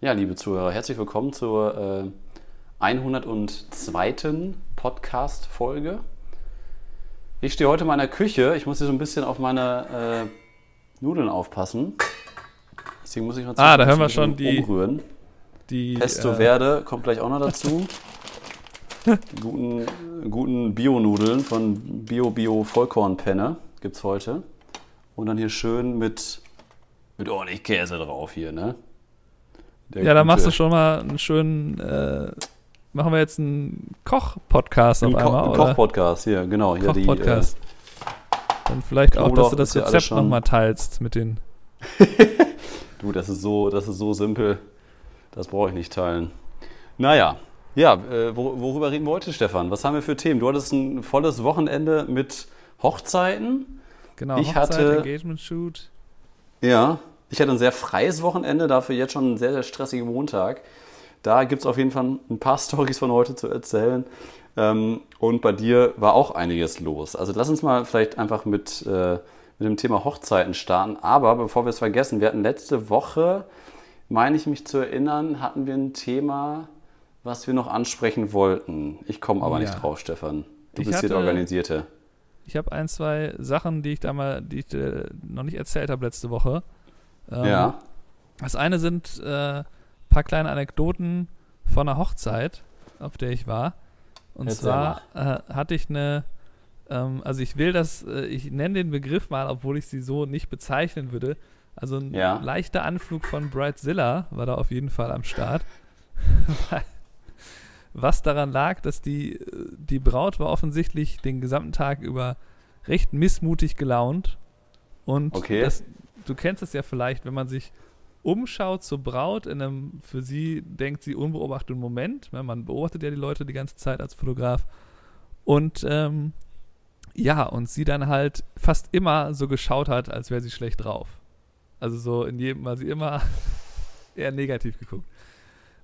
Ja, liebe Zuhörer, herzlich willkommen zur äh, 102. Podcast-Folge. Ich stehe heute in meiner Küche. Ich muss hier so ein bisschen auf meine äh, Nudeln aufpassen. Deswegen muss ich mal Ah, da hören wir schon die- umrühren. Die, Pesto äh, Verde kommt gleich auch noch dazu. Die guten, guten Bio-Nudeln von Bio Bio Vollkornpenne gibt es heute. Und dann hier schön mit, mit ordentlich Käse drauf hier, ne? Der ja, da machst du schon mal einen schönen. Äh, machen wir jetzt einen Koch-Podcast auf Ko einmal, ein oder? Koch-Podcast, hier, genau. Hier die, Koch-Podcast. Dann vielleicht auch, Knoblauch dass du das Rezept nochmal teilst mit den. äh, du, das ist so, das ist so simpel. Das brauche ich nicht teilen. Naja, ja, äh, wor worüber reden wir heute, Stefan? Was haben wir für Themen? Du hattest ein volles Wochenende mit Hochzeiten. Genau, Ich Hochzeit, hatte- Engagement-Shoot. Ja, ich hatte ein sehr freies Wochenende, dafür jetzt schon einen sehr, sehr stressigen Montag. Da gibt es auf jeden Fall ein paar Stories von heute zu erzählen. Ähm, und bei dir war auch einiges los. Also lass uns mal vielleicht einfach mit, äh, mit dem Thema Hochzeiten starten. Aber bevor wir es vergessen, wir hatten letzte Woche, meine ich mich zu erinnern, hatten wir ein Thema, was wir noch ansprechen wollten. Ich komme aber Ja. nicht drauf, Stefan. Du Ich bist hier der Organisierte. Ich habe ein, zwei Sachen, die ich da mal, die ich dir noch nicht erzählt habe letzte Woche. Ähm, ja. Das eine sind ein äh, paar kleine Anekdoten von einer Hochzeit, auf der ich war. Und Erzähl zwar äh, hatte ich eine, ähm, also ich will das, äh, ich nenne den Begriff mal, obwohl ich sie so nicht bezeichnen würde. Also ein Ja. leichter Anflug von Brightzilla war da auf jeden Fall am Start. Was daran lag, dass die, äh, die Braut war offensichtlich den gesamten Tag über recht missmutig gelaunt. Und Okay. das, du kennst es ja vielleicht, wenn man sich umschaut zur Braut in einem für sie denkt sie unbeobachteten Moment. Ne, Man beobachtet ja die Leute die ganze Zeit als Fotograf. Und ähm, ja, und sie dann halt fast immer so geschaut hat, als wäre sie schlecht drauf. Also so in jedem, weil sie immer eher negativ geguckt.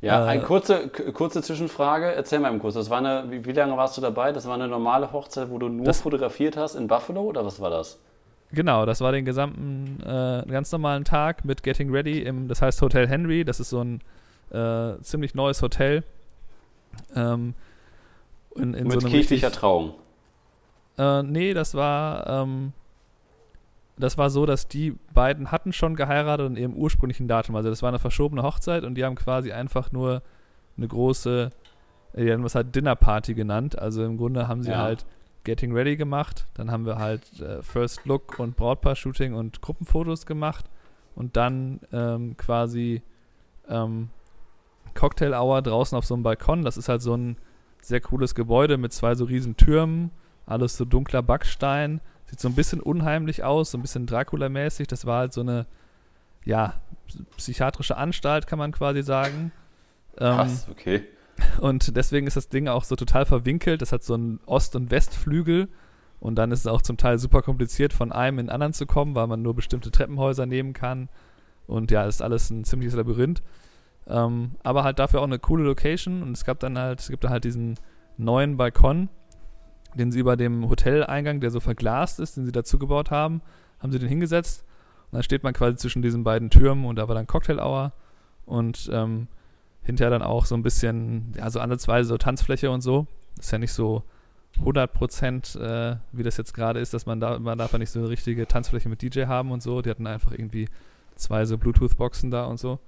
Ja, Äh, eine kurze, kurze Zwischenfrage. Erzähl mal im Kurs. Das war eine, wie, wie lange warst du dabei? Das war eine normale Hochzeit, wo du nur Das- fotografiert hast in Buffalo oder was war das? Genau, das war den gesamten, äh, ganz normalen Tag mit Getting Ready im, das heißt Hotel Henry, das ist so ein äh, ziemlich neues Hotel. Ähm, in, in Mit so einem kirchlicher richtig- Trauung. Äh, nee, das war, ähm, das war so, dass die beiden hatten schon geheiratet in ihrem ursprünglichen Datum. Also das war eine verschobene Hochzeit und die haben quasi einfach nur eine große, die haben das halt Dinnerparty genannt. Also im Grunde haben sie Ja. halt Getting Ready gemacht. Dann haben wir halt äh, First Look und Brautpaar-Shooting und Gruppenfotos gemacht. Und dann ähm, quasi ähm, Cocktail Hour draußen auf so einem Balkon. Das ist halt so ein sehr cooles Gebäude mit zwei so riesen Türmen. Alles so dunkler Backstein. Sieht so ein bisschen unheimlich aus, so ein bisschen Dracula-mäßig. Das war halt so eine, ja, psychiatrische Anstalt, kann man quasi sagen. Ähm, Krass, okay. Und deswegen ist das Ding auch so total verwinkelt. Das hat so einen Ost- und Westflügel. Und dann ist es auch zum Teil super kompliziert, von einem in den anderen zu kommen, weil man nur bestimmte Treppenhäuser nehmen kann. Und ja, ist alles ein ziemliches Labyrinth. Ähm, aber halt dafür auch eine coole Location. Und es gab dann halt, es gibt dann halt diesen neuen Balkon, den sie über dem Hoteleingang, der so verglast ist, den sie dazu gebaut haben, haben sie den hingesetzt. Und dann steht man quasi zwischen diesen beiden Türmen und da war dann Cocktail Hour. Und ähm, hinterher dann auch so ein bisschen, ja, so ansatzweise so Tanzfläche und so. Ist ja nicht so 100 Prozent, äh, wie das jetzt gerade ist, dass man da, man darf ja nicht so eine richtige Tanzfläche mit DJ haben und so. Die hatten einfach irgendwie zwei so Bluetooth-Boxen da und so.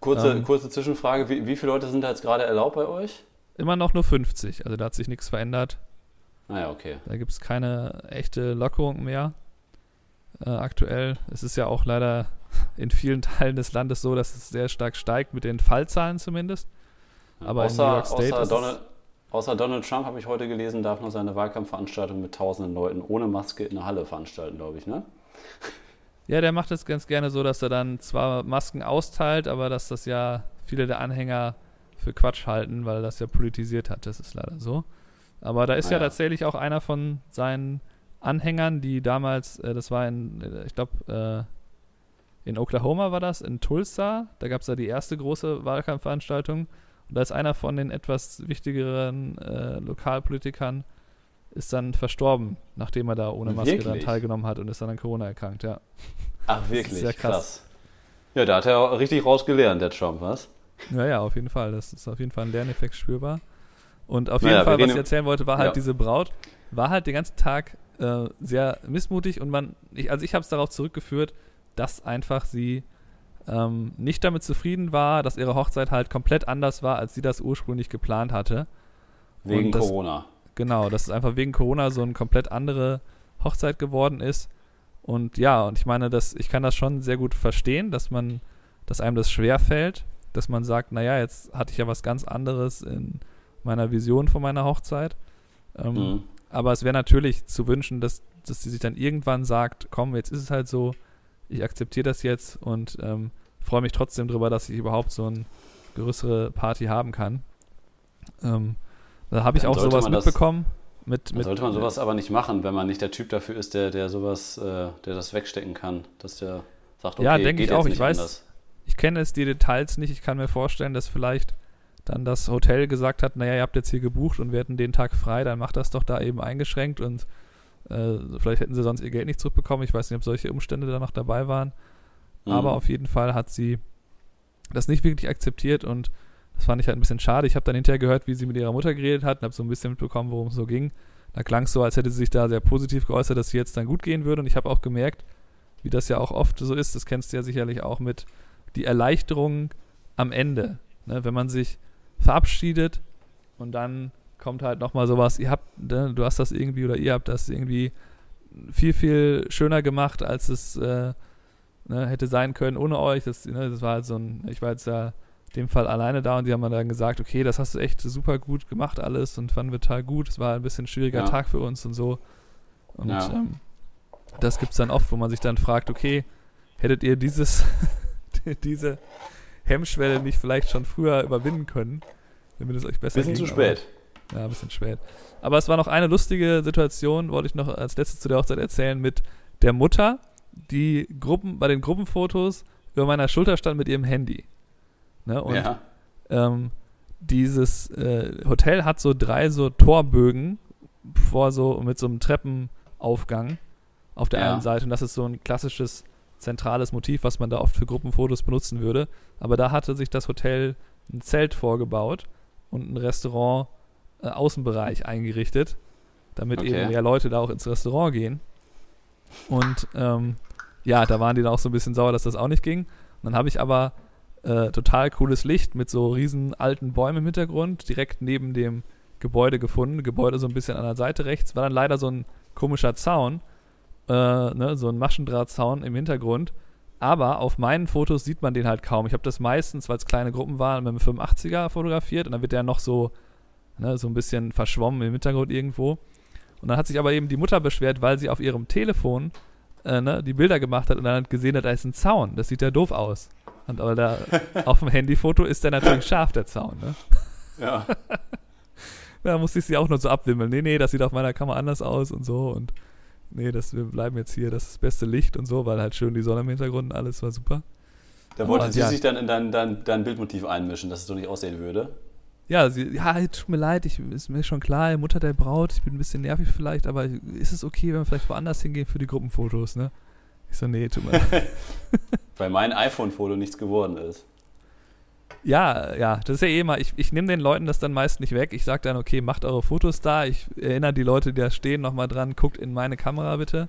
Kurze, Ähm. kurze Zwischenfrage. Wie, wie viele Leute sind da jetzt gerade erlaubt bei euch? Immer noch nur 50, also da hat sich nichts verändert. Naja, okay. Da gibt es keine echte Lockerung mehr äh, aktuell. Es ist ja auch leider in vielen Teilen des Landes so, dass es sehr stark steigt, mit den Fallzahlen zumindest. Aber in außer, New York State außer, Donald, außer Donald Trump, habe ich heute gelesen, darf noch seine Wahlkampfveranstaltung mit tausenden Leuten ohne Maske in der Halle veranstalten, glaube ich, ne? Ja, der macht es ganz gerne so, dass er dann zwar Masken austeilt, aber dass das ja viele der Anhänger für Quatsch halten, weil er das ja politisiert hat. Das ist leider so. Aber da ist Ah, ja ja. tatsächlich auch einer von seinen Anhängern, die damals, äh, das war in, äh, ich glaube, äh, in Oklahoma war das, in Tulsa. Da gab es ja die erste große Wahlkampfveranstaltung. Und da ist einer von den etwas wichtigeren äh, Lokalpolitikern ist dann verstorben, nachdem er da ohne Maske dann Wirklich? teilgenommen hat und ist dann an Corona erkrankt, ja. Ach, wirklich? ja krass. krass. Ja, da hat er richtig rausgelernt, der Trump, was? Ja, ja, auf jeden Fall. Das ist auf jeden Fall ein Lerneffekt spürbar. Und auf Naja, jeden Fall, was ich erzählen wollte, war halt Ja. diese Braut, war halt den ganzen Tag äh, sehr missmutig und man, ich, also ich habe es darauf zurückgeführt, dass einfach sie ähm, nicht damit zufrieden war, dass ihre Hochzeit halt komplett anders war, als sie das ursprünglich geplant hatte. Wegen das- Corona. Genau, dass es einfach wegen Corona so eine komplett andere Hochzeit geworden ist. Und ja, und ich meine, dass ich kann das schon sehr gut verstehen, dass man, dass einem das schwer fällt, dass man sagt, naja, jetzt hatte ich ja was ganz anderes in meiner Vision von meiner Hochzeit. Ähm, Mhm. Aber es wäre natürlich zu wünschen, dass, dass sie sich dann irgendwann sagt, komm, jetzt ist es halt so, ich akzeptiere das jetzt und ähm, freue mich trotzdem drüber, dass ich überhaupt so eine größere Party haben kann. Ähm, da habe ich Dann auch sowas man das- mitbekommen. Mit, mit, sollte man sowas aber nicht machen, wenn man nicht der Typ dafür ist, der, der sowas, äh, der das wegstecken kann. Dass der sagt, okay, Ja, denke geht ich auch. Ich weiß- anders. Ich kenne jetzt die Details nicht. Ich kann mir vorstellen, dass vielleicht dann das Hotel gesagt hat, naja, ihr habt jetzt hier gebucht und wir hätten den Tag frei, dann macht das doch da eben eingeschränkt und äh, vielleicht hätten sie sonst ihr Geld nicht zurückbekommen. Ich weiß nicht, ob solche Umstände da noch dabei waren. Mhm. Aber auf jeden Fall hat sie das nicht wirklich akzeptiert und das fand ich halt ein bisschen schade. Ich habe dann hinterher gehört, wie sie mit ihrer Mutter geredet hat und habe so ein bisschen mitbekommen, worum es so ging. Da klang es so, als hätte sie sich da sehr positiv geäußert, dass sie jetzt dann gut gehen würde. Und ich habe auch gemerkt, wie das ja auch oft so ist, das kennst du ja sicherlich auch mit die Erleichterung am Ende. Ne? Wenn man sich verabschiedet und dann kommt halt nochmal sowas, ihr habt, ne, du hast das irgendwie oder ihr habt das irgendwie viel, viel schöner gemacht, als es äh, ne, hätte sein können ohne euch. Das, ne, das war halt so ein, ich war jetzt ja in dem Fall alleine da und die haben mir dann gesagt, okay, das hast du echt super gut gemacht alles und fanden wir total gut. Es war ein bisschen ein schwieriger Ja. Tag für uns und so. Und Ja. ähm, das gibt es dann oft, wo man sich dann fragt, okay, hättet ihr dieses, diese Hemmschwelle nicht vielleicht schon früher überwinden können, damit es euch besser Bisschen ging, zu aber- spät. ja, ein bisschen spät. Aber es war noch eine lustige Situation, wollte ich noch als letztes zu der Hochzeit erzählen, mit der Mutter, die Gruppen, bei den Gruppenfotos über meiner Schulter stand mit ihrem Handy. Ne? Und ja. ähm, dieses äh, Hotel hat so drei so Torbögen vor so mit so einem Treppenaufgang auf der Ja. einen Seite und das ist so ein klassisches zentrales Motiv, was man da oft für Gruppenfotos benutzen würde. Aber da hatte sich das Hotel ein Zelt vorgebaut und ein Restaurant äh, Außenbereich eingerichtet, damit Okay. eben mehr Leute da auch ins Restaurant gehen. Und ähm, ja, da waren die dann auch so ein bisschen sauer, dass das auch nicht ging. Und dann habe ich aber äh, total cooles Licht mit so riesen alten Bäumen im Hintergrund direkt neben dem Gebäude gefunden. Gebäude so ein bisschen an der Seite rechts. War dann leider so ein komischer Zaun, äh, ne, so ein Maschendrahtzaun im Hintergrund. Aber auf meinen Fotos sieht man den halt kaum. Ich habe das meistens, weil es kleine Gruppen waren, mit dem 85er fotografiert und dann wird der noch so, ne, so ein bisschen verschwommen im Hintergrund irgendwo. Und dann hat sich aber eben die Mutter beschwert, weil sie auf ihrem Telefon äh, ne, die Bilder gemacht hat und dann gesehen hat, da ist ein Zaun. Das sieht ja doof aus. Und aber da auf dem Handyfoto ist der natürlich scharf, der Zaun. Ne? Ja. Da musste ich sie auch nur so abwimmeln. Nee, nee, das sieht auf meiner Kamera anders aus und so. Und nee, das, wir bleiben jetzt hier, das ist das beste Licht und so, weil halt schön die Sonne im Hintergrund und alles war super. Da wollte sie ja. sich dann in dein, dein, dein Bildmotiv einmischen, dass es so nicht aussehen würde. Ja, sie, ja, tut mir leid, ich, ist mir schon klar, Mutter der Braut, ich bin ein bisschen nervig vielleicht, aber ist es okay, wenn wir vielleicht woanders hingehen für die Gruppenfotos, ne? Ich so, nee, tut mir leid. Weil mein iPhone-Foto nichts geworden ist. Ja, ja, das ist ja eh immer, ich, ich nehme den Leuten das dann meist nicht weg. Ich sage dann, okay, macht eure Fotos da. Ich erinnere die Leute, die da stehen, nochmal dran, guckt in meine Kamera bitte.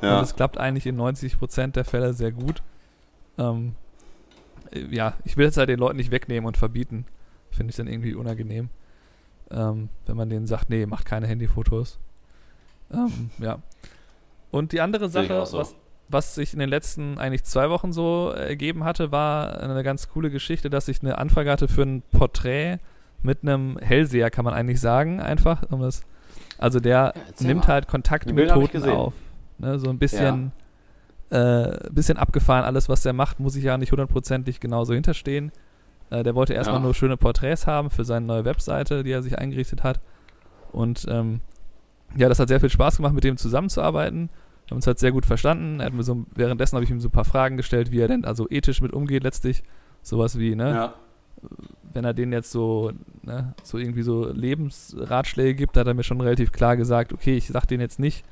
Und Ja. es klappt eigentlich in 90% der Fälle sehr gut. Ähm, äh, ja, ich will es halt den Leuten nicht wegnehmen und verbieten. Finde ich dann irgendwie unangenehm. Ähm, wenn man denen sagt, nee, macht keine Handyfotos. Ähm, ja. Und die andere Sache, so. was, was sich in den letzten eigentlich zwei Wochen so ergeben hatte, war eine ganz coole Geschichte, dass ich eine Anfrage hatte für ein Porträt mit einem Hellseher, kann man eigentlich sagen, einfach. Um das, also der erzähl nimmt mal. halt Kontakt Die mit Toten auf. Ne, so ein bisschen, äh, bisschen abgefahren, alles was der macht, muss ich ja nicht hundertprozentig genauso hinterstehen. Äh, der wollte erstmal Ja. nur schöne Porträts haben für seine neue Webseite, die er sich eingerichtet hat. Und ähm, ja, das hat sehr viel Spaß gemacht, mit dem zusammenzuarbeiten. Wir haben uns halt sehr gut verstanden. Er hat mir so, währenddessen habe ich ihm so ein paar Fragen gestellt, wie er denn also ethisch mit umgeht letztlich. Sowas wie, ne, Ja. wenn er denen jetzt so, ne, so irgendwie so Lebensratschläge gibt, hat er mir schon relativ klar gesagt, okay, ich sag denen jetzt nicht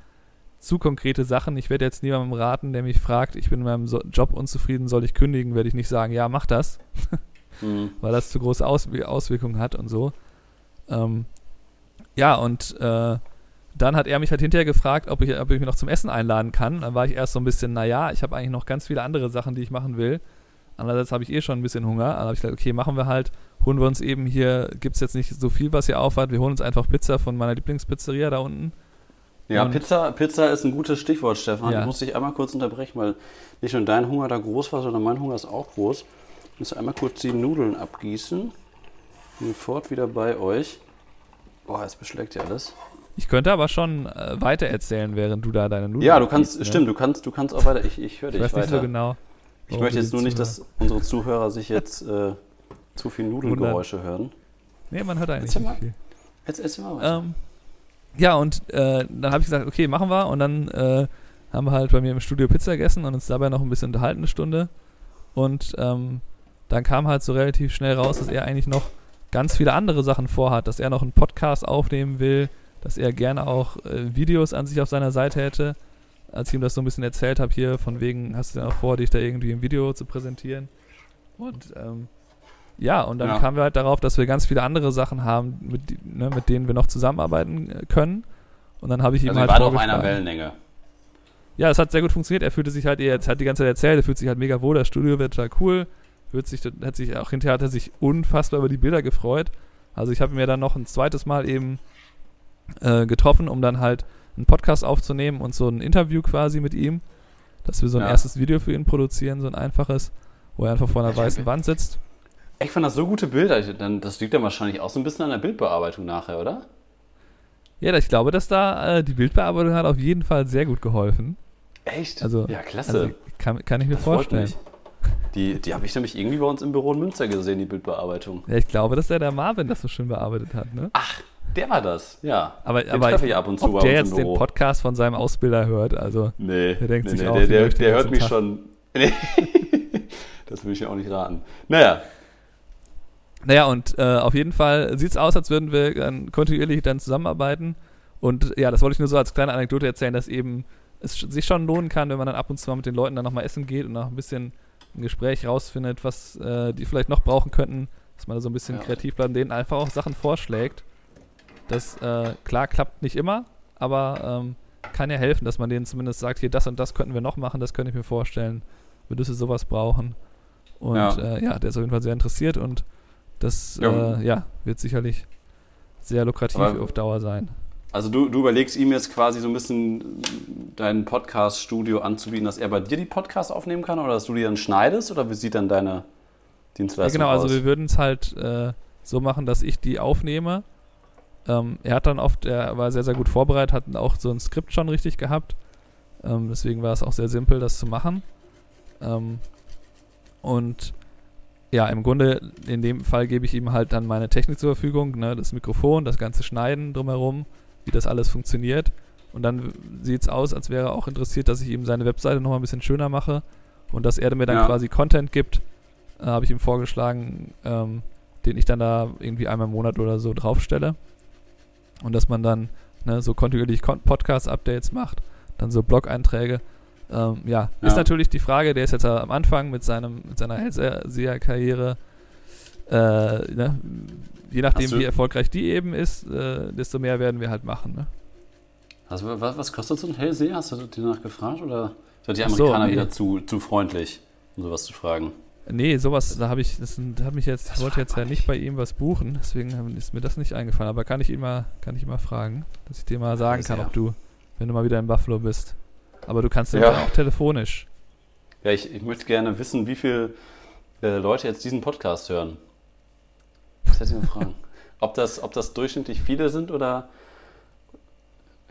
zu konkrete Sachen. Ich werde jetzt niemandem raten, der mich fragt, ich bin in meinem so Job unzufrieden, soll ich kündigen, werde ich nicht sagen, ja, mach das. mhm. weil das zu große Aus Auswirkungen hat und so. Ähm, ja, und äh, dann hat er mich halt hinterher gefragt, ob ich, ob ich mich noch zum Essen einladen kann. Dann war ich erst so ein bisschen, naja, ich habe eigentlich noch ganz viele andere Sachen, die ich machen will. Andererseits habe ich eh schon ein bisschen Hunger. Dann habe ich gesagt, okay, machen wir halt. Holen wir uns eben hier, gibt es jetzt nicht so viel, was ihr aufhat. Wir holen uns einfach Pizza von meiner Lieblingspizzeria da unten. Ja, Pizza, Pizza ist ein gutes Stichwort, Stefan. Ja. Ich muss dich einmal kurz unterbrechen, weil nicht nur dein Hunger da groß war, sondern mein Hunger ist auch groß. Ich muss einmal kurz die Nudeln abgießen. Bin sofort wieder bei euch. Boah, jetzt beschlägt ja alles. Ich könnte aber schon äh, weiter erzählen, während du da deine Nudeln Ja, du kannst, ne? stimmt, du kannst, du kannst auch weiter. Ich, ich höre dich ich weiß weiter. nicht so genau. Ich möchte jetzt nur nicht, dass unsere Zuhörer sich jetzt äh, zu viel Nudelgeräusche hören. Nee, man hört eigentlich Erzähl mal. nicht viel. Jetzt erzähl mal weiter. Ähm, ja, und äh, dann habe ich gesagt, okay, machen wir. Und dann äh, haben wir halt bei mir im Studio Pizza gegessen und uns dabei noch ein bisschen unterhalten, eine Stunde. Und ähm, dann kam halt so relativ schnell raus, dass er eigentlich noch ganz viele andere Sachen vorhat, dass er noch einen Podcast aufnehmen will, dass er gerne auch äh, Videos an sich auf seiner Seite hätte. Als ich ihm das so ein bisschen erzählt habe, hier von wegen, hast du denn auch vor, dich da irgendwie im Video zu präsentieren? Und ähm, ja, und dann Ja. kamen wir halt darauf, dass wir ganz viele andere Sachen haben, mit, ne, mit denen wir noch zusammenarbeiten äh, können. Und dann habe ich ihm also halt wart auf einer vorgeschlagen- Wellenlänge. ja, es hat sehr gut funktioniert. Er fühlte sich halt, er hat die ganze Zeit erzählt, er fühlt sich halt mega wohl, das Studio wird total cool. Wird sich, hat sich auch hinterher hat er sich unfassbar über die Bilder gefreut. Also ich habe mir dann noch ein zweites Mal eben äh, getroffen, um dann halt einen Podcast aufzunehmen und so ein Interview quasi mit ihm, dass wir so ein Ja. erstes Video für ihn produzieren, so ein einfaches, wo er einfach vor einer Ja, weißen. Wand sitzt. Ich fand das so gute Bilder. Ich- das liegt dann wahrscheinlich auch so ein bisschen an der Bildbearbeitung nachher, oder? Ja, ich glaube, dass da äh, die Bildbearbeitung hat auf jeden Fall sehr gut geholfen. Echt? Also, ja, klasse. Also kann, kann ich mir Das vorstellen. Die, die habe ich nämlich irgendwie bei uns im Büro in Münster gesehen, die Bildbearbeitung. Ja, ich glaube, dass der der Marvin das so schön bearbeitet hat, ne? Ach, der war das, ja. Aber, Den aber treffe ich ab und zu ob bei der jetzt den. Podcast von seinem Ausbilder hört, also Nee, Der denkt nee, sich nee, auch, der, der, der hört mich Tag? schon. Nee. das will ich ja auch nicht raten. Naja, Naja, und äh, auf jeden Fall sieht es aus, als würden wir dann kontinuierlich dann zusammenarbeiten. Und ja, das wollte ich nur so als kleine Anekdote erzählen, dass eben es sich schon lohnen kann, wenn man dann ab und zu mal mit den Leuten dann nochmal essen geht und noch ein bisschen ein Gespräch rausfindet, was äh, die vielleicht noch brauchen könnten, dass man da so ein bisschen Ja. kreativ bleibt und denen einfach auch Sachen vorschlägt. Das, äh, klar, klappt nicht immer, aber ähm, kann ja helfen, dass man denen zumindest sagt, hier, das und das könnten wir noch machen, das könnte ich mir vorstellen, würdest du sowas brauchen. Und Ja. äh, ja der ist auf jeden Fall sehr interessiert und das Ja. äh, ja, wird sicherlich sehr lukrativ Aber- auf Dauer sein. Also du, du überlegst ihm jetzt quasi so ein bisschen dein Podcast-Studio anzubieten, dass er bei dir die Podcasts aufnehmen kann oder dass du die dann schneidest oder wie sieht dann deine Ja, Dienstleistung genau, aus? also wir würden es halt äh, so machen, dass ich die aufnehme. Ähm, er hat dann oft, er war sehr, sehr gut vorbereitet, hat auch so ein Skript schon richtig gehabt. Ähm, deswegen war es auch sehr simpel, das zu machen. Ähm, und ja, im Grunde, in dem Fall gebe ich ihm halt dann meine Technik zur Verfügung, ne, das Mikrofon, das ganze Schneiden drumherum, wie das alles funktioniert. Und dann sieht es aus, als wäre er auch interessiert, dass ich ihm seine Webseite nochmal ein bisschen schöner mache und dass er mir dann Ja. quasi Content gibt, äh, habe ich ihm vorgeschlagen, ähm, den ich dann da irgendwie einmal im Monat oder so draufstelle. Und dass man dann ne, so kontinuierlich Kon- Podcast-Updates macht, dann so Blog-Einträge. Ähm, ja, Ja. ist natürlich die Frage, der ist jetzt am Anfang mit, seinem, mit seiner Hellseher-Karriere. Äh, ne, je nachdem, du- wie erfolgreich die eben ist, äh, desto mehr werden wir halt machen. Ne? Also, was, was kostet so ein Hellseher? Hast du dir danach gefragt oder sind die Ach so, Amerikaner nee. wieder zu, zu freundlich, um sowas zu fragen? Nee, sowas, da habe ich, das hat mich jetzt, ich Das wollte jetzt ja nicht bei ihm was buchen, deswegen ist mir das nicht eingefallen. Aber kann ich ihn mal, kann ich mal fragen, dass ich dir mal sagen kann, ob du, wenn du mal wieder in Buffalo bist. Aber du kannst Ja. dann auch telefonisch. Ja, ich, ich möchte gerne wissen, wie viele äh, Leute jetzt diesen Podcast hören. Das hätte ich mal fragen. Ob das, ob das durchschnittlich viele sind oder.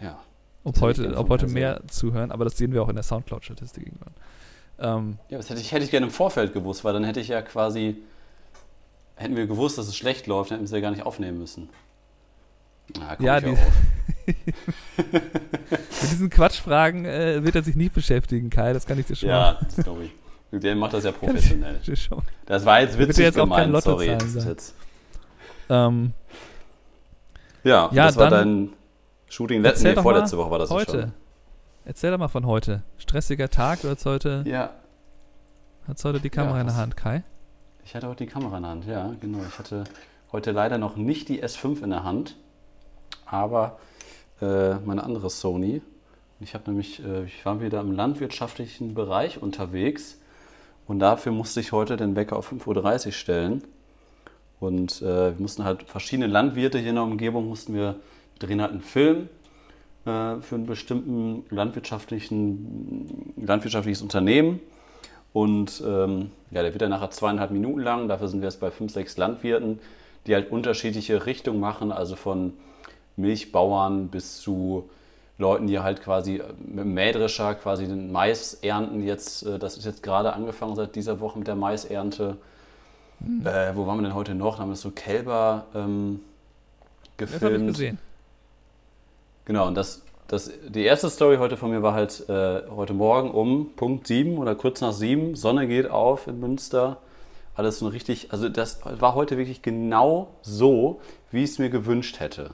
Ja. Ob heute, ob heute mehr zuhören, aber das sehen wir auch in der Soundcloud-Statistik irgendwann. Ähm, Ja, das hätte ich, hätte ich gerne im Vorfeld gewusst, weil dann hätte ich ja quasi. Hätten wir gewusst, dass es schlecht läuft, dann hätten wir es ja gar nicht aufnehmen müssen. Na, komm Ja, ich die- auf. mit diesen Quatschfragen äh, wird er sich nicht beschäftigen, Kai, das kann ich dir schon ja das glaube ich. Der macht das ja professionell. Das war jetzt witzig jetzt gemeint, sorry. Lottozahlen Das ist jetzt, Ähm, ja, Ja, das war dein Shooting letzte, nee, vorletzte Woche war das heute. schon. Erzähl doch mal von heute. Stressiger Tag, du hast heute, Ja, hast heute die Kamera Ja, in der Hand, Kai. Ich hatte heute die Kamera in der Hand, ja, genau. Ich hatte heute leider noch nicht die S5 in der Hand, aber äh, meine andere Sony. Ich habe nämlich, äh, ich war wieder im landwirtschaftlichen Bereich unterwegs und dafür musste ich heute den Wecker auf 5.30 Uhr stellen. Und äh, wir mussten halt verschiedene Landwirte hier in der Umgebung mussten wir drehen halt einen Film äh, für einen bestimmten landwirtschaftlichen, landwirtschaftliches Unternehmen. Und ähm, ja, der wird dann nachher zweieinhalb Minuten lang. Dafür sind wir jetzt bei fünf, sechs Landwirten, die halt unterschiedliche Richtungen machen, also von Milchbauern bis zu Leuten, die halt quasi mit dem Mähdrescher quasi den Mais ernten. Jetzt, äh, das ist jetzt gerade angefangen seit dieser Woche mit der Maisernte. Mhm. Äh, wo waren wir denn heute noch? Da haben wir so Kälber ähm, gefilmt. Das habe ich gesehen. Genau, und das, das, die erste Story heute von mir war halt äh, heute Morgen um Punkt 7 oder kurz nach 7. Sonne geht auf in Münster. Alles so richtig, also das war heute wirklich genau so, wie ich es mir gewünscht hätte.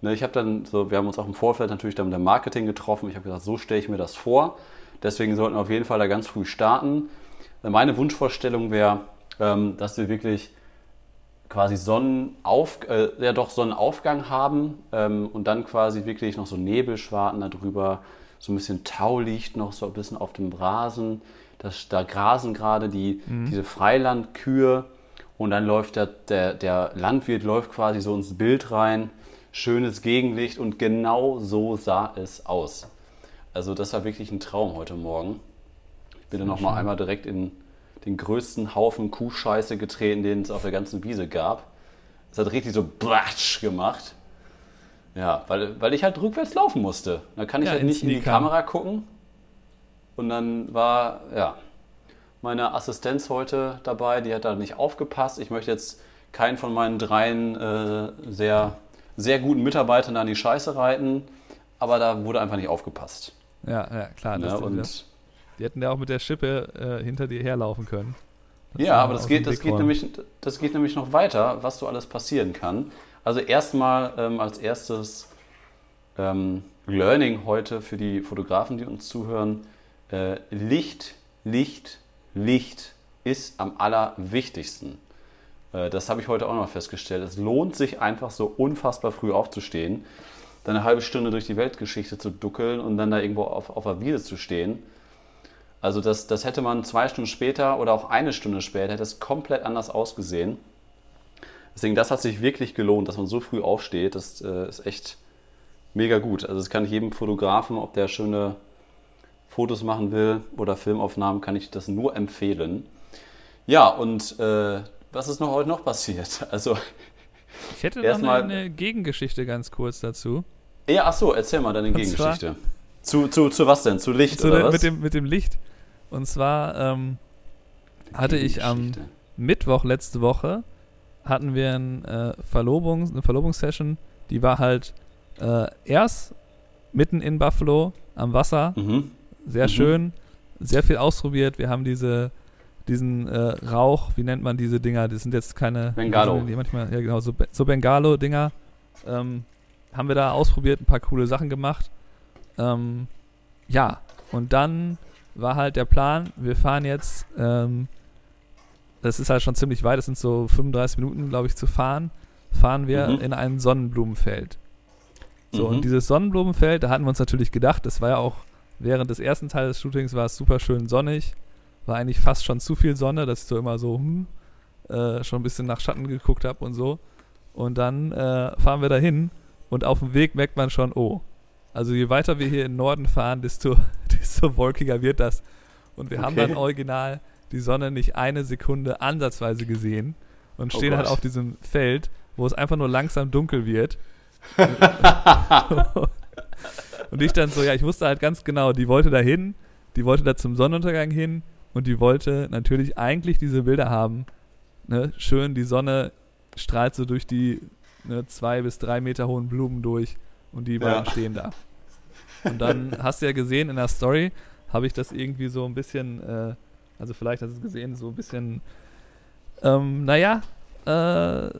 Ne, ich habe dann so, wir haben uns auch im Vorfeld natürlich dann mit dem Marketing getroffen. Ich habe gesagt, so stelle ich mir das vor. Deswegen sollten wir auf jeden Fall da ganz früh starten. Meine Wunschvorstellung wäre, ähm, dass wir wirklich quasi Sonnenauf, äh, ja doch Sonnenaufgang haben ähm, und dann quasi wirklich noch so Nebelschwarten darüber, so ein bisschen Tau liegt noch so ein bisschen auf dem Rasen. Das, da grasen gerade die, mhm. diese Freilandkühe und dann läuft der, der, der Landwirt läuft quasi so ins Bild rein schönes Gegenlicht und genau so sah es aus. Also das war wirklich ein Traum heute Morgen. Ich bin dann nochmal einmal direkt in den größten Haufen Kuhscheiße getreten, den es auf der ganzen Wiese gab. Es hat richtig so Blatsch gemacht. Ja, weil, weil ich halt rückwärts laufen musste. Dann kann ich ja, halt nicht in die Kamera gucken. Und dann war, ja, meine Assistenz heute dabei, die hat da nicht aufgepasst. Ich möchte jetzt keinen von meinen dreien äh, sehr sehr guten Mitarbeitern an die Scheiße reiten, aber da wurde einfach nicht aufgepasst. Ja, ja klar. Ja, und das, die hätten ja auch mit der Schippe äh, hinter dir herlaufen können. Das ja, aber das geht, das, geht nämlich, das geht nämlich noch weiter, was so alles passieren kann. Also erstmal ähm, als erstes ähm, Learning heute für die Fotografen, die uns zuhören. Äh, Licht, Licht, Licht ist am allerwichtigsten. Äh, das habe ich heute auch noch festgestellt. Es lohnt sich einfach so unfassbar früh aufzustehen, dann eine halbe Stunde durch die Weltgeschichte zu duckeln und dann da irgendwo auf, auf der Wiese zu stehen. Also das, das hätte man zwei Stunden später oder auch eine Stunde später, hätte es komplett anders ausgesehen. Deswegen, das hat sich wirklich gelohnt, dass man so früh aufsteht. Das äh, ist echt mega gut. Also das kann ich jedem Fotografen, ob der schöne Fotos machen will oder Filmaufnahmen, kann ich das nur empfehlen. Ja, und äh, was ist noch heute noch passiert? Also ich hätte noch eine, eine, Gegengeschichte ganz kurz dazu. Ja, ach so, erzähl mal deine Und Gegengeschichte. Zu, zu, zu was denn? Zu Licht zu oder was? Mit dem, mit dem Licht. Und zwar ähm, hatte ich am Mittwoch letzte Woche hatten wir ein, äh, Verlobungs-, eine Verlobungssession, die war halt äh, erst mitten in Buffalo am Wasser. Mhm. Sehr mhm. schön, sehr viel ausprobiert. Wir haben diese diesen äh, Rauch, wie nennt man diese Dinger? Das sind jetzt keine. Bengalo. Die manchmal, ja, genau, so, so Bengalo-Dinger. Ähm, haben wir da ausprobiert, ein paar coole Sachen gemacht. Ähm, ja, und dann war halt der Plan, wir fahren jetzt, ähm, das ist halt schon ziemlich weit, das sind so 35 Minuten, glaube ich, zu fahren, fahren wir mhm. in ein Sonnenblumenfeld. So, mhm. und dieses Sonnenblumenfeld, da hatten wir uns natürlich gedacht, das war ja auch während des ersten Teils des Shootings war es super schön sonnig war eigentlich fast schon zu viel Sonne, dass ich so immer so hm, äh, schon ein bisschen nach Schatten geguckt habe und so. Und dann äh, fahren wir dahin und auf dem Weg merkt man schon, oh, also je weiter wir hier in den Norden fahren, desto, desto wolkiger wird das. Und wir okay. haben dann original die Sonne nicht eine Sekunde ansatzweise gesehen und oh stehen oh halt auf diesem Feld, wo es einfach nur langsam dunkel wird. und ich dann so, ja, ich wusste halt ganz genau, die wollte da hin, die wollte da zum Sonnenuntergang hin und die wollte natürlich eigentlich diese Bilder haben. Ne? Schön, die Sonne strahlt so durch die ne, zwei bis drei Meter hohen Blumen durch und die beiden ja. stehen da. Und dann hast du ja gesehen in der Story, habe ich das irgendwie so ein bisschen, äh, also vielleicht hast du es gesehen, so ein bisschen, ähm, naja, äh,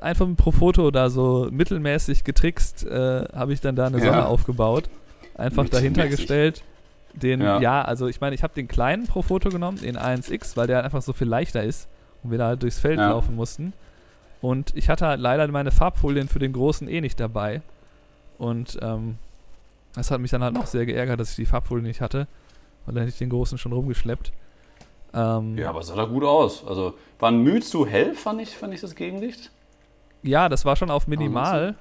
einfach pro Foto da so mittelmäßig getrickst, äh, habe ich dann da eine Sonne ja. aufgebaut. Einfach dahinter gestellt den, ja, ja also ich meine, ich habe den kleinen pro Foto genommen, den 1X, weil der einfach so viel leichter ist und wir da halt durchs Feld Ja. laufen mussten. Und ich hatte halt leider meine Farbfolien für den großen eh nicht dabei. Und ähm, das hat mich dann halt noch sehr geärgert, dass ich die Farbfolien nicht hatte. Und dann hätte ich den großen schon rumgeschleppt. Ähm, Ja, aber sah da gut aus. Also war ein Mühe zu hell, fand ich, fand ich das Gegenlicht. Ja, das war schon auf minimal.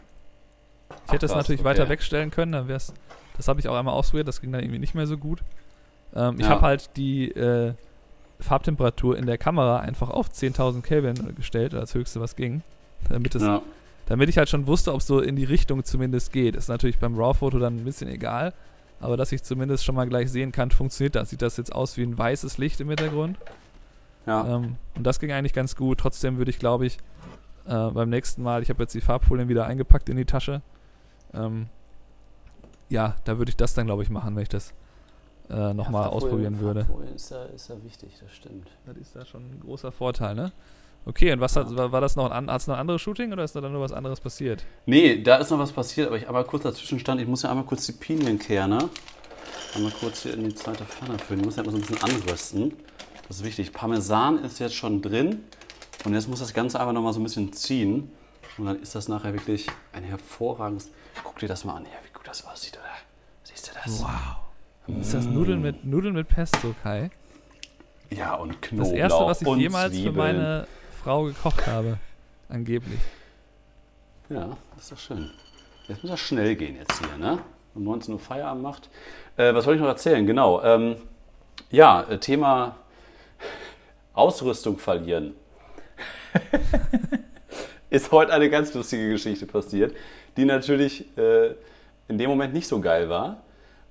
Ich hätte es natürlich okay. weiter wegstellen können, dann wär's. Das habe ich auch einmal ausprobiert, das ging dann irgendwie nicht mehr so gut. Ähm, ich Ja. habe halt die äh, Farbtemperatur in der Kamera einfach auf 10.000 Kelvin gestellt, als höchste was ging. Damit, es, Ja. Damit ich halt schon wusste, ob es so in die Richtung zumindest geht. Ist natürlich beim RAW-Foto dann ein bisschen egal, aber dass ich zumindest schon mal gleich sehen kann, funktioniert das. Sieht das jetzt aus wie ein weißes Licht im Hintergrund? ja. Ähm, und das ging eigentlich ganz gut. Trotzdem würde ich, glaube ich, äh, beim nächsten Mal, ich habe jetzt die Farbfolien wieder eingepackt in die Tasche. Ähm, ja, da würde ich das dann, glaube ich, machen, wenn ich das äh, nochmal ausprobieren würde. Ist ja, ist ja wichtig, das stimmt. Das ist da schon ein großer Vorteil, ne? Okay, und was hat, war, war das noch ein, hat's noch ein anderes Shooting oder ist da dann nur was anderes passiert? Nee, da ist noch was passiert, aber ich einmal kurz dazwischen stand, ich muss ja einmal kurz die Pinienkerne einmal kurz hier in die zweite Pfanne füllen. Ich muss ja immer so ein bisschen anrösten. Das ist wichtig. Parmesan ist jetzt schon drin und jetzt muss das Ganze einfach noch mal so ein bisschen ziehen. Und dann ist das nachher wirklich ein hervorragendes. Guck dir das mal an, ja, wie gut das aussieht, oder? Siehst du das? Wow. Ist das Nudeln mit, Nudeln mit Pesto, Kai? Ja, und Das Knoblauch erste, was ich jemals Zwiebeln. für meine Frau gekocht habe. Angeblich. Ja, das ist doch schön. Jetzt muss das schnell gehen jetzt hier, ne? Um 19 Uhr Feierabend macht. Äh, was wollte ich noch erzählen? Genau. Ähm, ja, äh, Thema Ausrüstung verlieren. ist heute eine ganz lustige Geschichte passiert, die natürlich äh, in dem Moment nicht so geil war.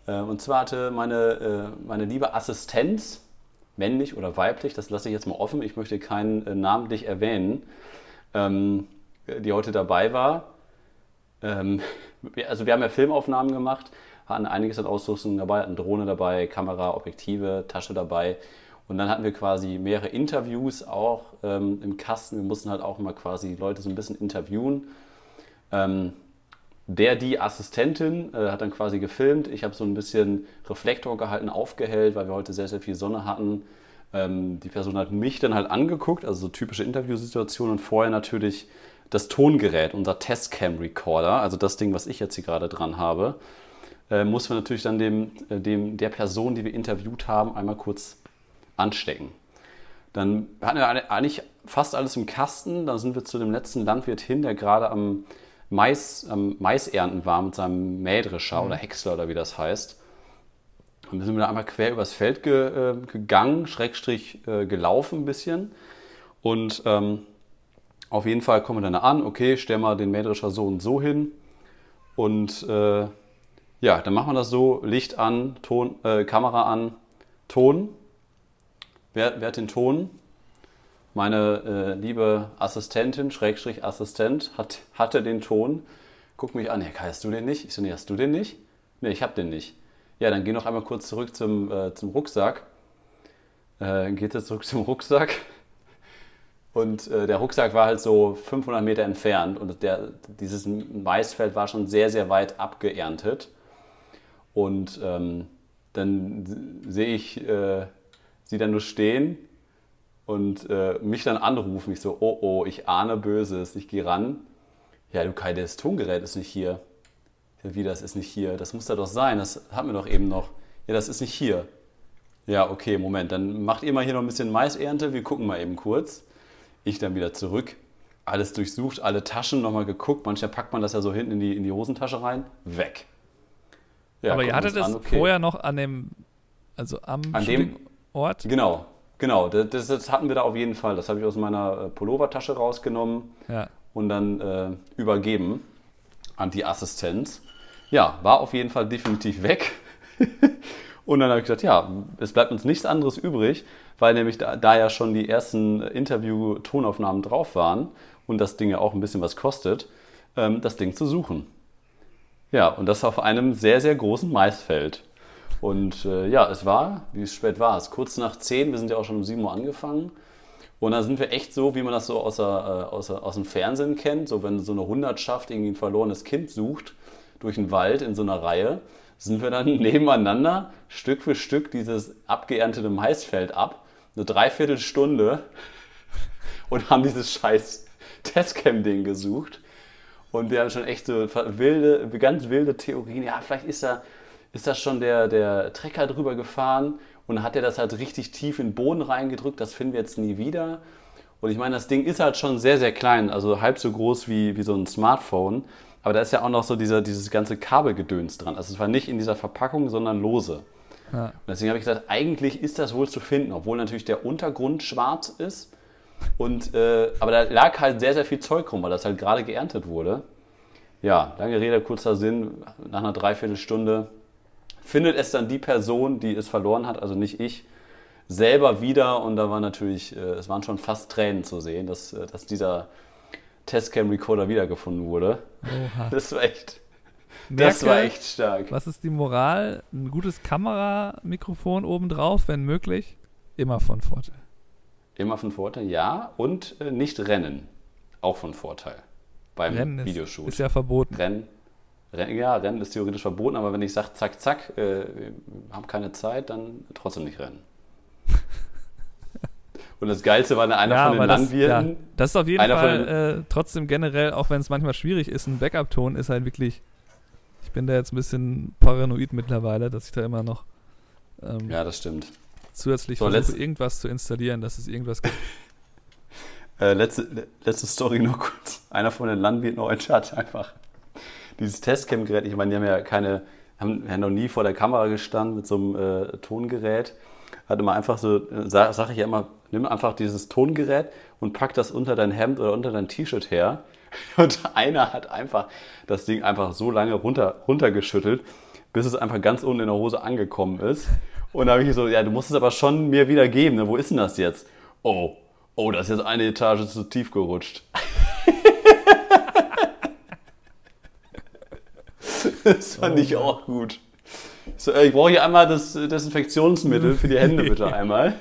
Äh, und zwar hatte meine, äh, meine liebe Assistenz, männlich oder weiblich, das lasse ich jetzt mal offen, ich möchte keinen äh, namentlich erwähnen, ähm, die heute dabei war. Ähm, also wir haben ja Filmaufnahmen gemacht, hatten einiges an Ausrüstung dabei, hatten Drohne dabei, Kamera, Objektive, Tasche dabei. Und dann hatten wir quasi mehrere Interviews auch ähm, im Kasten. Wir mussten halt auch immer quasi Leute so ein bisschen interviewen. Ähm, der, die Assistentin äh, hat dann quasi gefilmt. Ich habe so ein bisschen Reflektor gehalten, aufgehellt, weil wir heute sehr, sehr viel Sonne hatten. Ähm, die Person hat mich dann halt angeguckt, also so typische Interviewsituation und vorher natürlich das Tongerät, unser Testcam-Recorder, also das Ding, was ich jetzt hier gerade dran habe, äh, mussten wir natürlich dann dem, äh, dem, der Person, die wir interviewt haben, einmal kurz anstecken. Dann hatten wir eigentlich fast alles im Kasten. Dann sind wir zu dem letzten Landwirt hin, der gerade am Mais, am Maisernten war mit seinem Mähdrescher oder Häcksler oder wie das heißt. Und wir sind da einmal quer übers Feld ge, äh, gegangen, Schrägstrich äh, gelaufen ein bisschen. Und ähm, auf jeden Fall kommen wir dann an, okay, stell mal den Mähdrescher so und so hin. Und äh, ja, dann machen wir das so, Licht an, Ton, äh, Kamera an, Ton. Wer, wer hat den Ton? Meine äh, liebe Assistentin, Schrägstrich Assistent, hat, hatte den Ton. Guck mich an, Herr Kai, hast du den nicht? Ich so, nee, hast du den nicht? Nee, ich hab den nicht. Ja, dann geh noch einmal kurz zurück zum, äh, zum Rucksack. Äh, geht jetzt zurück zum Rucksack. Und äh, der Rucksack war halt so 500 Meter entfernt und der, dieses Maisfeld war schon sehr, sehr weit abgeerntet. Und ähm, dann sehe ich äh, sie dann nur stehen und äh, mich dann anrufen. Ich so, oh oh, ich ahne Böses. Ich gehe ran. Ja, du Kai, das Tongerät ist nicht hier. Ja, wie, das ist nicht hier? Das muss da doch sein. Das haben wir doch eben noch. Ja, das ist nicht hier. Ja, okay, Moment. Dann macht ihr mal hier noch ein bisschen Maisernte. Wir gucken mal eben kurz. Ich dann wieder zurück. Alles durchsucht, alle Taschen nochmal geguckt. Manchmal packt man das ja so hinten in die, in die Hosentasche rein. Weg. Ja, Aber ihr hattet es okay. vorher noch an dem, also am An dem- Ort? Genau, genau. Das, das, hatten wir da auf jeden Fall. Das habe ich aus meiner äh, Pullovertasche rausgenommen Ja. und dann äh, übergeben an die Assistenz. Ja, war auf jeden Fall definitiv weg. und dann habe ich gesagt, ja, es bleibt uns nichts anderes übrig, weil nämlich da, da ja schon die ersten Interview-Tonaufnahmen drauf waren und das Ding ja auch ein bisschen was kostet, ähm, das Ding zu suchen. Ja, und das auf einem sehr, sehr großen Maisfeld. Und äh, ja, es war, wie spät war es? Kurz nach 10, wir sind ja auch schon um 7 Uhr angefangen. Und da sind wir echt so, wie man das so aus, der, äh, aus, der, aus dem Fernsehen kennt, so wenn so eine Hundertschaft irgendwie ein verlorenes Kind sucht durch den Wald in so einer Reihe, sind wir dann nebeneinander Stück für Stück dieses abgeerntete Maisfeld ab. Eine Dreiviertelstunde und haben dieses scheiß Testcam-Ding gesucht. Und wir haben schon echt so wilde, ganz wilde Theorien. Ja, vielleicht ist da, ist da schon der, der Trecker drüber gefahren und hat er das halt richtig tief in den Boden reingedrückt. Das finden wir jetzt nie wieder. Und ich meine, das Ding ist halt schon sehr, sehr klein, also halb so groß wie, wie so ein Smartphone. Aber da ist ja auch noch so dieser, dieses ganze Kabelgedöns dran. Also es war nicht in dieser Verpackung, sondern lose. Ja. Und deswegen habe ich gesagt, eigentlich ist das wohl zu finden, obwohl natürlich der Untergrund schwarz ist. Und, äh, aber da lag halt sehr, sehr viel Zeug rum, weil das halt gerade geerntet wurde. Ja, lange Rede, kurzer Sinn. Nach einer Dreiviertelstunde findet es dann die Person, die es verloren hat, also nicht ich, selber wieder. Und da war natürlich, äh, es waren schon fast Tränen zu sehen, dass, äh, dass dieser Testcam-Recorder wiedergefunden wurde. Oha. Das war echt. Merke, das war echt stark. Was ist die Moral? Ein gutes Kameramikrofon obendrauf, wenn möglich, immer von Vorteil. Immer von Vorteil, ja. Und äh, nicht rennen. Auch von Vorteil. Beim rennen Videoshoot. Ist, ist ja verboten. Rennen. Rennen, ja, Rennen ist theoretisch verboten, aber wenn ich sage, zack, zack, äh, haben keine Zeit, dann trotzdem nicht rennen. Und das Geilste war einer ja, von den Landwirten. ja, das ist auf jeden Fall äh, trotzdem generell, auch wenn es manchmal schwierig ist, ein Backup-Ton ist halt wirklich. Ich bin da jetzt ein bisschen paranoid mittlerweile, dass ich da immer noch. Ähm, ja, das stimmt. Zusätzlich so, versuche, irgendwas zu installieren, dass es irgendwas gibt. äh, letzte, letzte Story noch kurz. Einer von den Landwirten heute hat einfach dieses Testcam-Gerät. Ich meine, die haben ja keine, haben, haben noch nie vor der Kamera gestanden mit so einem äh, Tongerät hat immer einfach so, äh, sage sag ich ja immer, nimm einfach dieses Tongerät und pack das unter dein Hemd oder unter dein T-Shirt her. Und einer hat einfach das Ding einfach so lange runter, runtergeschüttelt, bis es einfach ganz unten in der Hose angekommen ist. Und da habe ich so, ja, du musst es aber schon mir wieder geben. Ne? Wo ist denn das jetzt? Oh, oh, das ist jetzt eine Etage zu tief gerutscht. das fand oh, ich auch gut. So, ich brauche hier einmal das Desinfektionsmittel für die Hände, bitte einmal.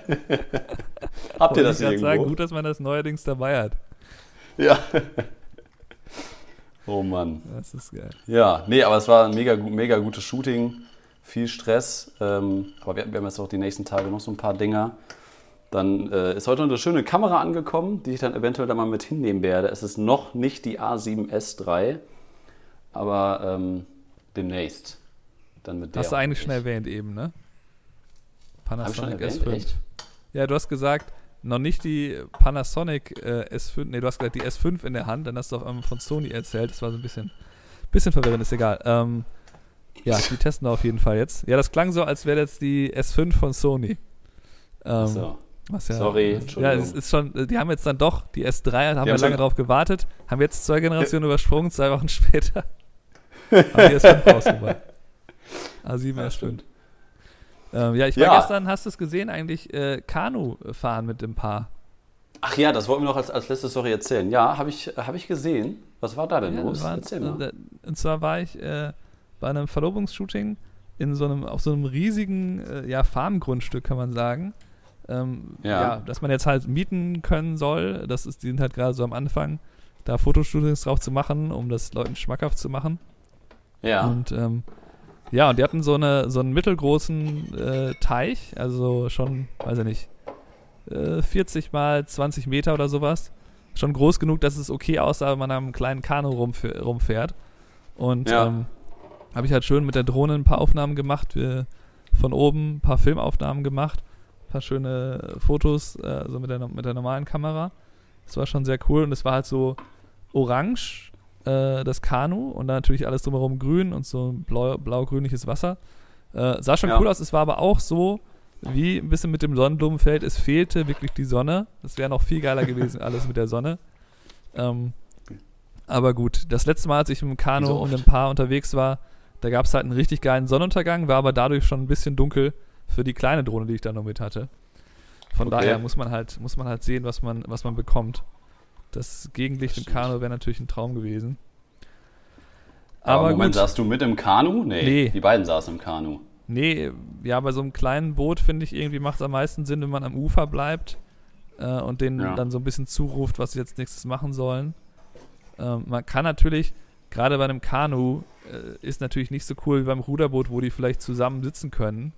Habt ihr das ich irgendwo? sagen, gut, dass man das neuerdings dabei hat. Ja. Oh Mann. Das ist geil. Ja, nee, aber es war ein mega, mega gutes Shooting. Viel Stress. Ähm, aber wir, wir, haben jetzt auch die nächsten Tage noch so ein paar Dinger. Dann äh, ist heute eine schöne Kamera angekommen, die ich dann eventuell da mal mit hinnehmen werde. Es ist noch nicht die A7S3, aber ähm, demnächst. Dann mit Hast du eigentlich schon erwähnt eben, ne? Panasonic S5. Echt? Ja, du hast gesagt, noch nicht die Panasonic äh, S5, nee, du hast gesagt die S5 in der Hand, dann hast du auf einmal von Sony erzählt, das war so ein bisschen, bisschen verwirrend, ist egal. Ähm, ja, die testen wir auf jeden Fall jetzt. Ja, das klang so, als wäre jetzt die S5 von Sony. Ähm, so. Was ja, Sorry, Entschuldigung. Ja, es ist schon, die haben jetzt dann doch, die S3, haben wir lange drauf gewartet, haben jetzt zwei Generationen übersprungen, zwei Wochen später haben die S5 rausgebracht. A7 ja, stimmt. Ähm, ja, ich war ja. gestern, hast du es gesehen, eigentlich äh, Kanu fahren mit dem Paar. Ach ja, das wollten wir noch als, als letzte Story erzählen. Ja, habe ich, hab ich gesehen. Was war da denn ja, los? War, Erzähl mal. Äh, und zwar war ich äh, bei einem Verlobungsshooting in so einem, auf so einem riesigen äh, ja, Farmgrundstück, kann man sagen. Ähm, ja. ja. dass man jetzt halt mieten können soll. Das ist, die sind halt gerade so am Anfang, da Fotoshootings drauf zu machen, um das Leuten schmackhaft zu machen. Ja. Und ähm, ja, und die hatten so, eine, so einen mittelgroßen äh, Teich, also schon, weiß ich nicht, äh, 40 mal 20 Meter oder sowas. Schon groß genug, dass es okay aussah, wenn man am kleinen Kanu rumf rumfährt. Und ja. ähm, habe ich halt schön mit der Drohne ein paar Aufnahmen gemacht, wir von oben ein paar Filmaufnahmen gemacht, ein paar schöne Fotos, äh, also mit der, mit der normalen Kamera. Das war schon sehr cool und es war halt so orange äh, das Kanu und dann natürlich alles drumherum grün und so blau, blau-grünliches Wasser. Äh, sah schon ja. cool aus, es war aber auch so, wie ein bisschen mit dem Sonnenblumenfeld, es fehlte wirklich die Sonne. Das wäre noch viel geiler gewesen, alles mit der Sonne. Ähm, aber gut, das letzte Mal, als ich mit dem Kanu so und einem Paar unterwegs war, da gab es halt einen richtig geilen Sonnenuntergang, war aber dadurch schon ein bisschen dunkel für die kleine Drohne, die ich da noch mit hatte. Von okay. daher muss man halt, muss man halt sehen, was man, was man bekommt. Das Gegenlicht das im Kanu wäre natürlich ein Traum gewesen. Aber, Aber Moment, gut. saßt du mit im Kanu? Nee, nee. Die beiden saßen im Kanu. Nee, ja, bei so einem kleinen Boot finde ich irgendwie macht es am meisten Sinn, wenn man am Ufer bleibt äh, und denen ja. dann so ein bisschen zuruft, was sie jetzt nächstes machen sollen. Ähm, man kann natürlich, gerade bei einem Kanu, äh, ist natürlich nicht so cool wie beim Ruderboot, wo die vielleicht zusammen sitzen können,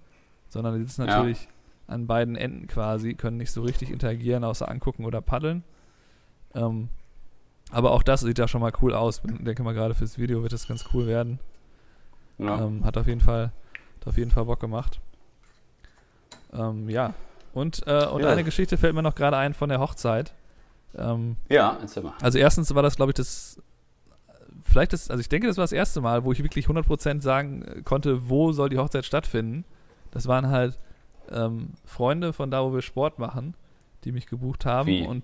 sondern die sitzen natürlich ja. an beiden Enden quasi, können nicht so richtig interagieren, außer angucken oder paddeln. Ähm, aber auch das sieht ja schon mal cool aus. Ich denke mal, gerade fürs Video wird das ganz cool werden. Ja. Ähm, hat auf jeden Fall, hat auf jeden Fall Bock gemacht. Ähm, ja. Und, äh, und ja. eine Geschichte fällt mir noch gerade ein von der Hochzeit. Ähm, ja, erzähl mal. Also erstens war das, glaube ich, das vielleicht das, also ich denke, das war das erste Mal, wo ich wirklich 100% sagen konnte, wo soll die Hochzeit stattfinden. Das waren halt ähm, Freunde von da, wo wir Sport machen, die mich gebucht haben. Wie? Und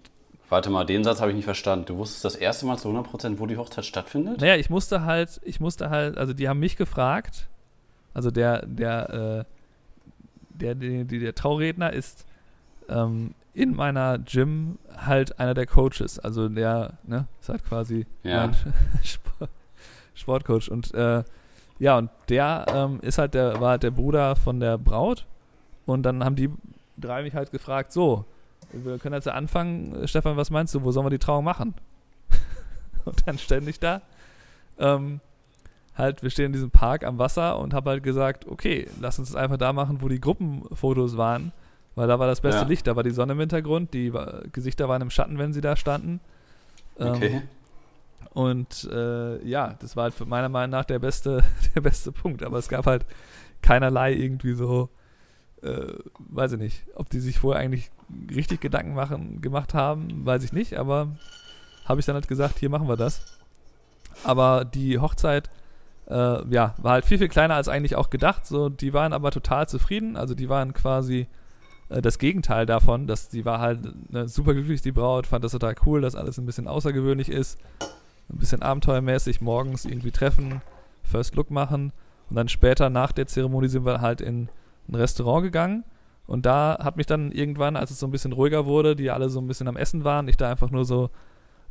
Warte mal, den Satz habe ich nicht verstanden. Du wusstest das erste Mal zu 100%, wo die Hochzeit stattfindet? Naja, ich musste halt, ich musste halt, also die haben mich gefragt, also der, der, äh, der, der, der Trauredner ist ähm, in meiner Gym halt einer der Coaches. Also der, ne, ist halt quasi ja. mein Sport, Sportcoach. Und äh, ja, und der ähm, ist halt der, war halt der Bruder von der Braut. Und dann haben die drei mich halt gefragt, so, wir können jetzt anfangen, Stefan, was meinst du, wo sollen wir die Trauung machen? und dann ständig da. Ähm, halt, wir stehen in diesem Park am Wasser und habe halt gesagt, okay, lass uns das einfach da machen, wo die Gruppenfotos waren, weil da war das beste ja. Licht, da war die Sonne im Hintergrund, die Gesichter waren im Schatten, wenn sie da standen. Ähm, okay. Und äh, ja, das war halt meiner Meinung nach der beste, der beste Punkt. Aber es gab halt keinerlei irgendwie so äh, weiß ich nicht, ob die sich vorher eigentlich richtig Gedanken machen, gemacht haben, weiß ich nicht, aber habe ich dann halt gesagt, hier machen wir das. Aber die Hochzeit, äh, ja, war halt viel, viel kleiner als eigentlich auch gedacht. So, die waren aber total zufrieden. Also die waren quasi äh, das Gegenteil davon, dass die war halt ne, super glücklich, die Braut, fand das total cool, dass alles ein bisschen außergewöhnlich ist. Ein bisschen abenteuermäßig, morgens irgendwie treffen, First Look machen. Und dann später nach der Zeremonie sind wir halt in ein Restaurant gegangen und da hat mich dann irgendwann, als es so ein bisschen ruhiger wurde, die alle so ein bisschen am Essen waren, ich da einfach nur so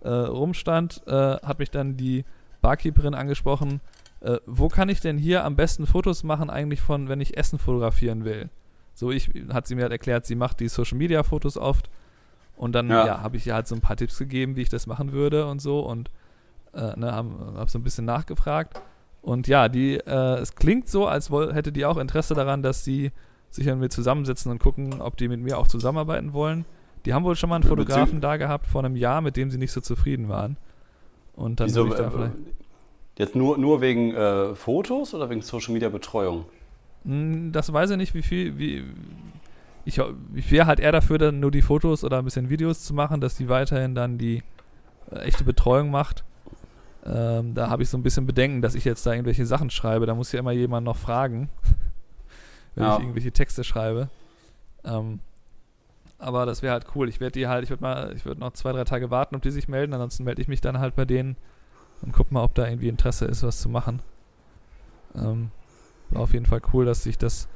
äh, rumstand, äh, hat mich dann die Barkeeperin angesprochen, äh, wo kann ich denn hier am besten Fotos machen eigentlich von, wenn ich Essen fotografieren will? So ich, hat sie mir halt erklärt, sie macht die Social Media Fotos oft und dann ja. ja habe ich ihr halt so ein paar Tipps gegeben, wie ich das machen würde und so und äh, ne, habe hab so ein bisschen nachgefragt und ja, die, äh, es klingt so, als hätte die auch Interesse daran, dass sie sich mit mir zusammensetzen und gucken, ob die mit mir auch zusammenarbeiten wollen. Die haben wohl schon mal einen Fotografen da gehabt vor einem Jahr, mit dem sie nicht so zufrieden waren. Und dann Wieso, ich da äh, Jetzt nur, nur wegen äh, Fotos oder wegen Social Media Betreuung? Hm, das weiß ich nicht, wie viel, wie. Ich, ich wäre halt eher dafür, dann nur die Fotos oder ein bisschen Videos zu machen, dass die weiterhin dann die äh, echte Betreuung macht. Ähm, da habe ich so ein bisschen Bedenken, dass ich jetzt da irgendwelche Sachen schreibe. Da muss ja immer jemand noch fragen, wenn ja. ich irgendwelche Texte schreibe. Ähm, aber das wäre halt cool. Ich werde die halt, ich würde mal, ich würde noch zwei, drei Tage warten, ob die sich melden. Ansonsten melde ich mich dann halt bei denen und guck mal, ob da irgendwie Interesse ist, was zu machen. Ähm, war auf jeden Fall cool, dass sich das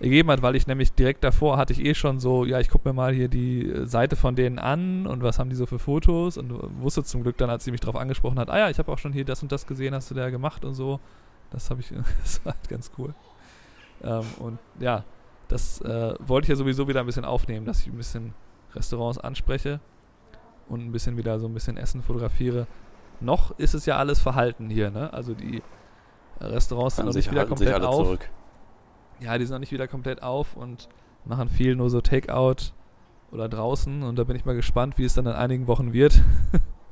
ergeben hat, weil ich nämlich direkt davor hatte ich eh schon so, ja, ich gucke mir mal hier die äh, Seite von denen an und was haben die so für Fotos und wusste zum Glück dann, als sie mich darauf angesprochen hat, ah ja, ich habe auch schon hier das und das gesehen, hast du da gemacht und so. Das habe ich, das war halt ganz cool. Ähm, und ja, das äh, wollte ich ja sowieso wieder ein bisschen aufnehmen, dass ich ein bisschen Restaurants anspreche und ein bisschen wieder so ein bisschen Essen fotografiere. Noch ist es ja alles verhalten hier, ne? Also die Restaurants sind noch nicht wieder komplett auf. Zurück ja, die sind noch nicht wieder komplett auf und machen viel nur so Takeout oder draußen. Und da bin ich mal gespannt, wie es dann in einigen Wochen wird,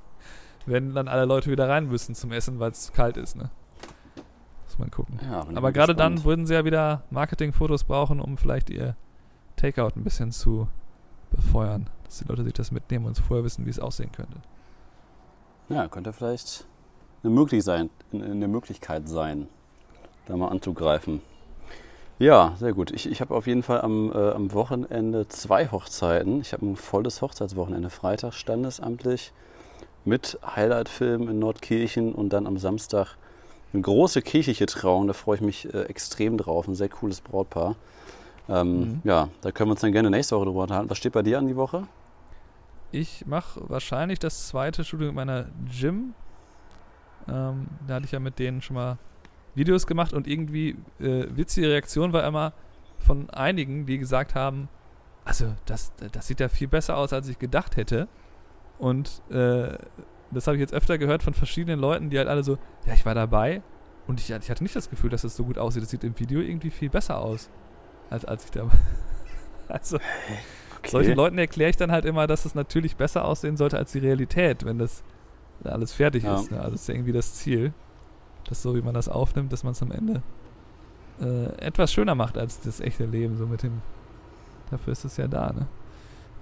wenn dann alle Leute wieder rein müssen zum Essen, weil es kalt ist. Ne? Muss man gucken. Ja, Aber gerade dann würden sie ja wieder Marketingfotos brauchen, um vielleicht ihr Takeout ein bisschen zu befeuern, dass die Leute sich das mitnehmen und vorher wissen, wie es aussehen könnte. Ja, könnte vielleicht eine, möglich sein, eine Möglichkeit sein, da mal anzugreifen. Ja, sehr gut. Ich, ich habe auf jeden Fall am, äh, am Wochenende zwei Hochzeiten. Ich habe ein volles Hochzeitswochenende. Freitag standesamtlich mit Highlight-Film in Nordkirchen und dann am Samstag eine große kirchliche Trauung. Da freue ich mich äh, extrem drauf. Ein sehr cooles Brautpaar. Ähm, mhm. Ja, da können wir uns dann gerne nächste Woche drüber unterhalten. Was steht bei dir an die Woche? Ich mache wahrscheinlich das zweite Studium mit meiner Gym. Ähm, da hatte ich ja mit denen schon mal Videos gemacht und irgendwie äh, witzige Reaktion war immer von einigen, die gesagt haben, also das, das sieht ja viel besser aus, als ich gedacht hätte. Und äh, das habe ich jetzt öfter gehört von verschiedenen Leuten, die halt alle so, ja, ich war dabei und ich, ich hatte nicht das Gefühl, dass das so gut aussieht. Das sieht im Video irgendwie viel besser aus, als als ich da war. Also, Okay. Solchen Leuten erkläre ich dann halt immer, dass es natürlich besser aussehen sollte als die Realität, wenn das alles fertig Ja. ist. Ne? Also das ist ja irgendwie das Ziel, dass so wie man das aufnimmt, dass man es am Ende äh, etwas schöner macht als das echte Leben. So mit dem. Dafür ist es ja da. Ne?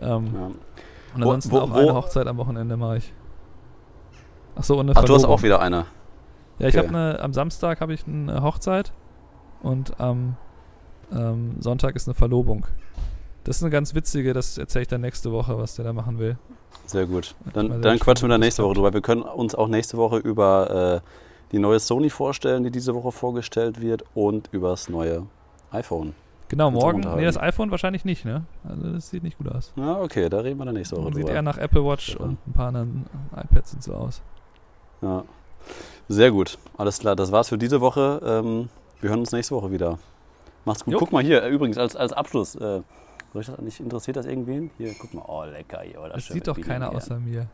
Ähm, Ja. Und ansonsten wo- auch wo- eine Hochzeit am Wochenende mache ich. Ach so, und eine Ach, du hast auch wieder eine. Ja, ich Okay. habe eine, am Samstag habe ich eine Hochzeit und am ähm, Sonntag ist eine Verlobung. Das ist eine ganz witzige, das erzähle ich dann nächste Woche, was der da machen will. Sehr gut. Dann, dann quatschen wir gespannt, da wie nächste Woche drüber. Wir können uns auch nächste Woche über äh, die neue Sony vorstellen, die diese Woche vorgestellt wird und über das neue iPhone. Genau, morgen. Nee, das iPhone wahrscheinlich nicht, ne? Also das sieht nicht gut aus. Ja, okay, da reden wir dann nächste Woche Sieht drüber. eher nach Apple Watch Ja. und ein paar anderen iPads und so aus. Ja. Sehr gut. Alles klar, das war's für diese Woche. Ähm, wir hören uns nächste Woche wieder. Macht's gut. Jo. Guck mal hier, übrigens, als, als Abschluss. Äh, soll ich das nicht, interessiert das irgendwen? Hier, guck mal. Oh, lecker hier. Oh, Das schön sieht doch keiner außer mir.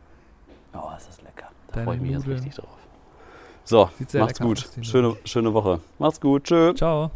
Oh, ist das lecker. Da freue ich mich jetzt richtig drauf. So, Sieht sehr macht's gut. aus, Schöne, schöne Woche. Macht's gut. Tschö. Ciao.